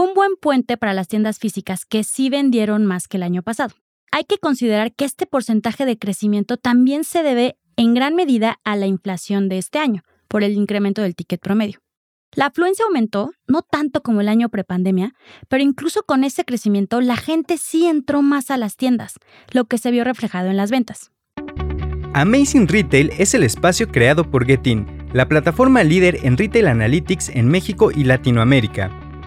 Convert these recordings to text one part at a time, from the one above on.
Fue un buen puente para las tiendas físicas que sí vendieron más que el año pasado. Hay que considerar que este porcentaje de crecimiento también se debe en gran medida a la inflación de este año, por el incremento del ticket promedio. La afluencia aumentó, no tanto como el año prepandemia, pero incluso con ese crecimiento la gente sí entró más a las tiendas, lo que se vio reflejado en las ventas. Amazing Retail es el espacio creado por Getin, la plataforma líder en retail analytics en México y Latinoamérica.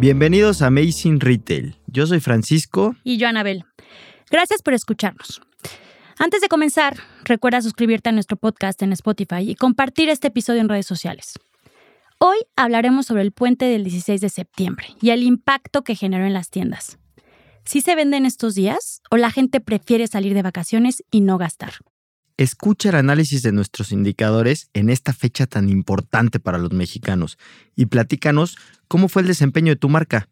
Bienvenidos a Amazing Retail. Yo soy Francisco. Y yo, Anabel. Gracias por escucharnos. Antes de comenzar, recuerda suscribirte a nuestro podcast en Spotify y compartir este episodio en redes sociales. Hoy hablaremos sobre el puente del 16 de septiembre y el impacto que generó en las tiendas. ¿Sí se venden estos días o la gente prefiere salir de vacaciones y no gastar? Escucha el análisis de nuestros indicadores en esta fecha tan importante para los mexicanos y platícanos cómo fue el desempeño de tu marca.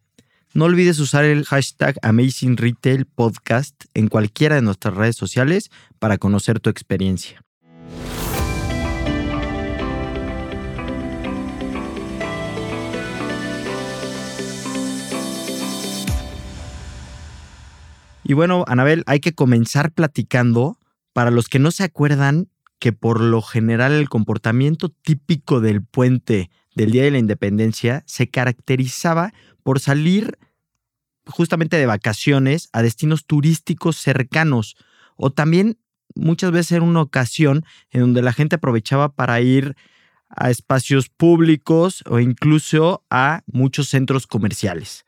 No olvides usar el hashtag Amazing Retail Podcast en cualquiera de nuestras redes sociales para conocer tu experiencia. Y bueno, Anabel, hay que comenzar platicando. Para los que no se acuerdan que por lo general el comportamiento típico del puente del Día de la Independencia se caracterizaba por salir justamente de vacaciones a destinos turísticos cercanos o también muchas veces era una ocasión en donde la gente aprovechaba para ir a espacios públicos o incluso a muchos centros comerciales,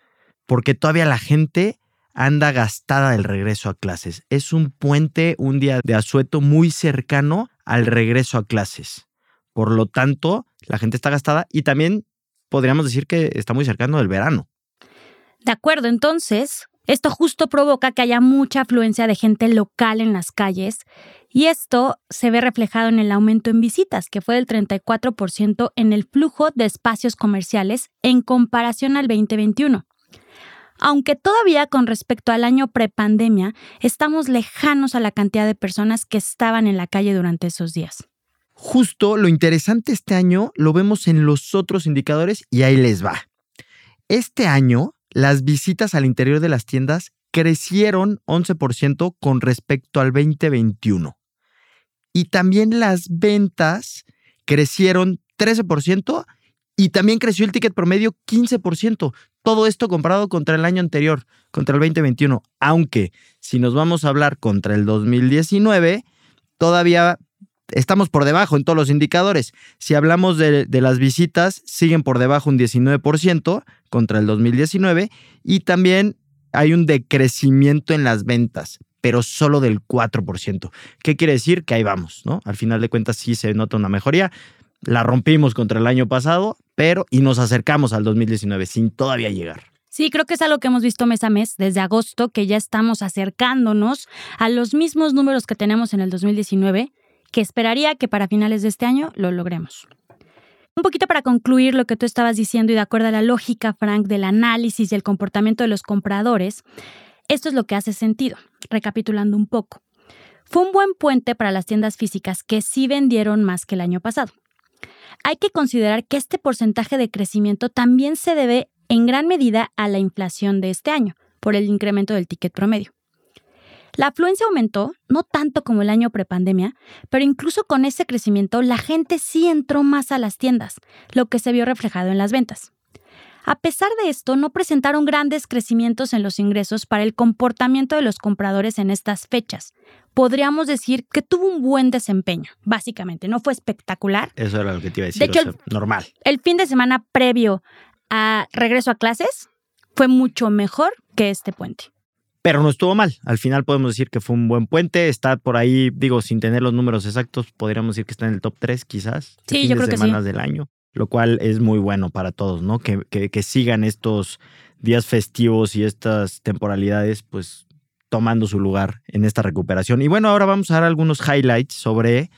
porque todavía la gente anda gastada del regreso a clases. Es un puente, un día de asueto muy cercano al regreso a clases. Por lo tanto, la gente está gastada y también podríamos decir que está muy cercano del verano. De acuerdo, entonces, esto justo provoca que haya mucha afluencia de gente local en las calles y esto se ve reflejado en el aumento en visitas, que fue del 34% en el flujo de espacios comerciales en comparación al 2021 aunque todavía con respecto al año prepandemia estamos lejanos a la cantidad de personas que estaban en la calle durante esos días. Justo lo interesante este año lo vemos en los otros indicadores y ahí les va. Este año, las visitas al interior de las tiendas crecieron 11% con respecto al 2021. Y también las ventas crecieron 13% y también creció el ticket promedio 15%. Todo esto comparado contra el año anterior, contra el 2021. Aunque si nos vamos a hablar contra el 2019, todavía estamos por debajo en todos los indicadores. Si hablamos de, de, las visitas, siguen por debajo un 19% contra el 2019 y también hay un decrecimiento en las ventas, pero solo del 4%. ¿Qué quiere decir? Que ahí vamos, ¿no? Al final de cuentas sí se nota una mejoría, la rompimos contra el año pasado, pero y nos acercamos al 2019 sin todavía llegar. Sí, creo que es algo que hemos visto mes a mes desde agosto, que ya estamos acercándonos a los mismos números que tenemos en el 2019, que esperaría que para finales de este año lo logremos. Un poquito para concluir lo que tú estabas diciendo y de acuerdo a la lógica, Frank, del análisis y el comportamiento de los compradores, esto es lo que hace sentido, recapitulando un poco. Fue un buen puente para las tiendas físicas que sí vendieron más que el año pasado. Hay que considerar que este porcentaje de crecimiento también se debe en gran medida a la inflación de este año, por el incremento del ticket promedio. La afluencia aumentó, no tanto como el año prepandemia, pero incluso con ese crecimiento la gente sí entró más a las tiendas, lo que se vio reflejado en las ventas. A pesar de esto, no presentaron grandes crecimientos en los ingresos para el comportamiento de los compradores en estas fechas. Podríamos decir que tuvo un buen desempeño, básicamente, no fue espectacular. Eso era lo que te iba a decir, de hecho, normal. El fin de semana previo a regreso a clases fue mucho mejor que este puente. Pero no estuvo mal. Al final podemos decir que fue un buen puente. Está por ahí, digo, sin tener los números exactos, podríamos decir que está en el top 3 quizás. Sí, yo creo que sí. del año. Lo cual es muy bueno para todos, ¿no? Que, que, sigan estos días festivos y estas temporalidades, pues tomando su lugar en esta recuperación. Y bueno, ahora vamos a dar algunos highlights sobre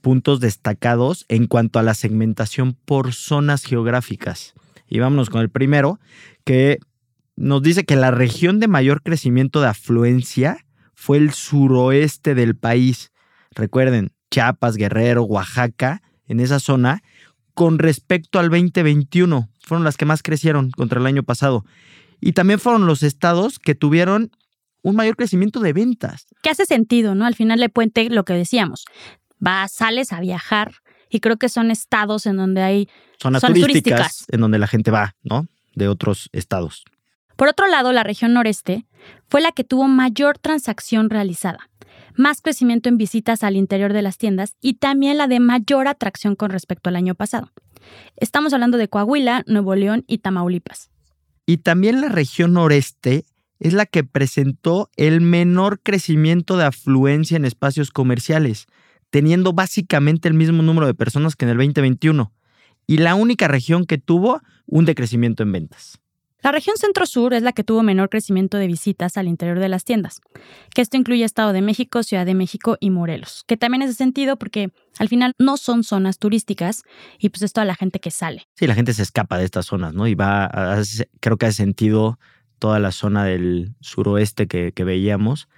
puntos destacados en cuanto a la segmentación por zonas geográficas. Y vámonos con el primero, que nos dice que la región de mayor crecimiento de afluencia fue el suroeste del país. Recuerden, Chiapas, Guerrero, Oaxaca, en esa zona, con respecto al 2021. Fueron las que más crecieron contra el año pasado. Y también fueron los estados que tuvieron un mayor crecimiento de ventas. Que hace sentido, ¿no? Al final de puente, lo que decíamos, vas, sales a viajar y creo que son estados en donde hay zonas, turísticas, en donde la gente va, ¿no? De otros estados. Por otro lado, la región noreste fue la que tuvo mayor transacción realizada más crecimiento en visitas al interior de las tiendas y también la de mayor atracción con respecto al año pasado. Estamos hablando de Coahuila, Nuevo León y Tamaulipas. Y también la región noreste es la que presentó el menor crecimiento de afluencia en espacios comerciales, teniendo básicamente el mismo número de personas que en el 2021, y la única región que tuvo un decrecimiento en ventas. La región centro-sur es la que tuvo menor crecimiento de visitas al interior de las tiendas, que esto incluye Estado de México, Ciudad de México y Morelos, que también es de sentido porque al final no son zonas turísticas y pues es toda la gente que sale. Sí, la gente se escapa de estas zonas, ¿no? Y va, creo que hace sentido toda la zona del suroeste que, que veíamos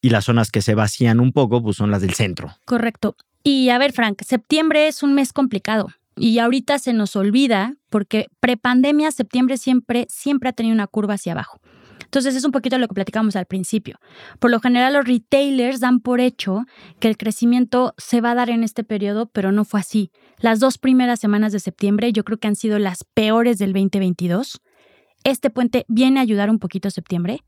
y las zonas que se vacían un poco, pues son las del centro. Correcto. Y a ver, Frank, septiembre es un mes complicado. Y ahorita se nos olvida porque prepandemia septiembre siempre, siempre ha tenido una curva hacia abajo. Entonces es un poquito lo que platicamos al principio. Por lo general los retailers dan por hecho que el crecimiento se va a dar en este periodo, pero no fue así. Las dos primeras semanas de septiembre yo creo que han sido las peores del 2022. Este puente viene a ayudar un poquito septiembre,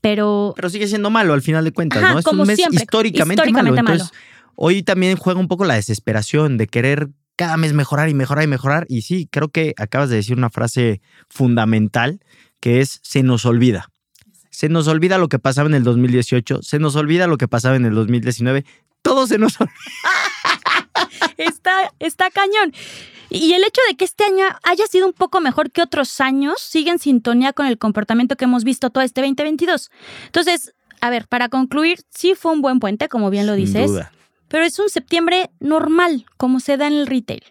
pero... Pero sigue siendo malo al final de cuentas, ¿no? Es un mes históricamente, malo. Entonces, hoy también juega un poco la desesperación de querer cada mes mejorar y mejorar y mejorar. Y sí, creo que acabas de decir una frase fundamental que es se nos olvida. Se nos olvida lo que pasaba en el 2018, se nos olvida lo que pasaba en el 2019, todo se nos olvida. está, está cañón. Y el hecho de que este año haya sido un poco mejor que otros años sigue en sintonía con el comportamiento que hemos visto todo este 2022. Entonces, a ver, para concluir, sí fue un buen puente, como bien lo dices. Sin duda pero es un septiembre normal, como se da en el retail.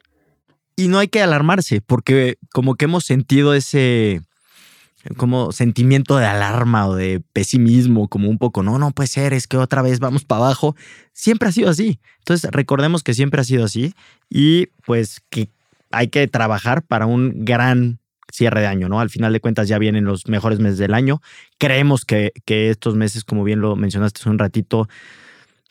Y no hay que alarmarse, porque como que hemos sentido ese como sentimiento de alarma o de pesimismo, como un poco, no, no puede ser, es que otra vez vamos para abajo. Siempre ha sido así. Entonces, recordemos que siempre ha sido así y pues que hay que trabajar para un gran cierre de año, ¿no? Al final de cuentas ya vienen los mejores meses del año. Creemos que, que estos meses, como bien lo mencionaste hace un ratito,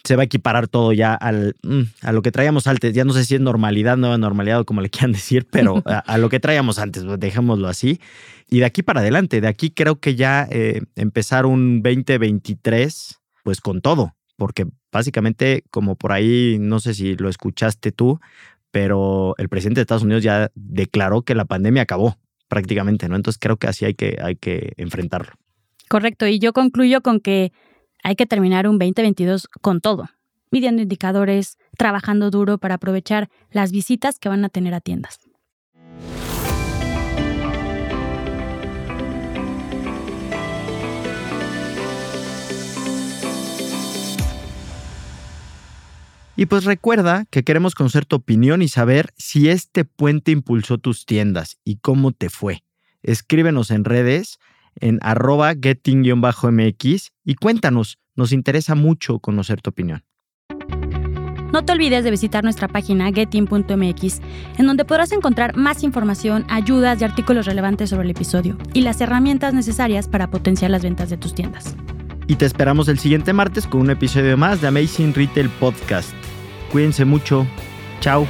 se va a equiparar todo ya al, mm, a lo que traíamos antes. Ya no sé si es normalidad, nueva normalidad o como le quieran decir, pero a, lo que traíamos antes, pues, dejémoslo así. Y de aquí para adelante, de aquí creo que ya eh, empezar un 2023, pues con todo, porque básicamente, como por ahí, no sé si lo escuchaste tú, pero el presidente de Estados Unidos ya declaró que la pandemia acabó prácticamente, ¿no? Entonces creo que así hay que, hay que enfrentarlo. Correcto, y yo concluyo con que hay que terminar un 2022 con todo, midiendo indicadores, trabajando duro para aprovechar las visitas que van a tener a tiendas. Y pues recuerda que queremos conocer tu opinión y saber si este puente impulsó tus tiendas y cómo te fue. Escríbenos en redes en arroba getting-mx y cuéntanos, nos interesa mucho conocer tu opinión. No te olvides de visitar nuestra página getting.mx, en donde podrás encontrar más información, ayudas y artículos relevantes sobre el episodio y las herramientas necesarias para potenciar las ventas de tus tiendas. Y te esperamos el siguiente martes con un episodio más de Amazing Retail Podcast. Cuídense mucho. Chao.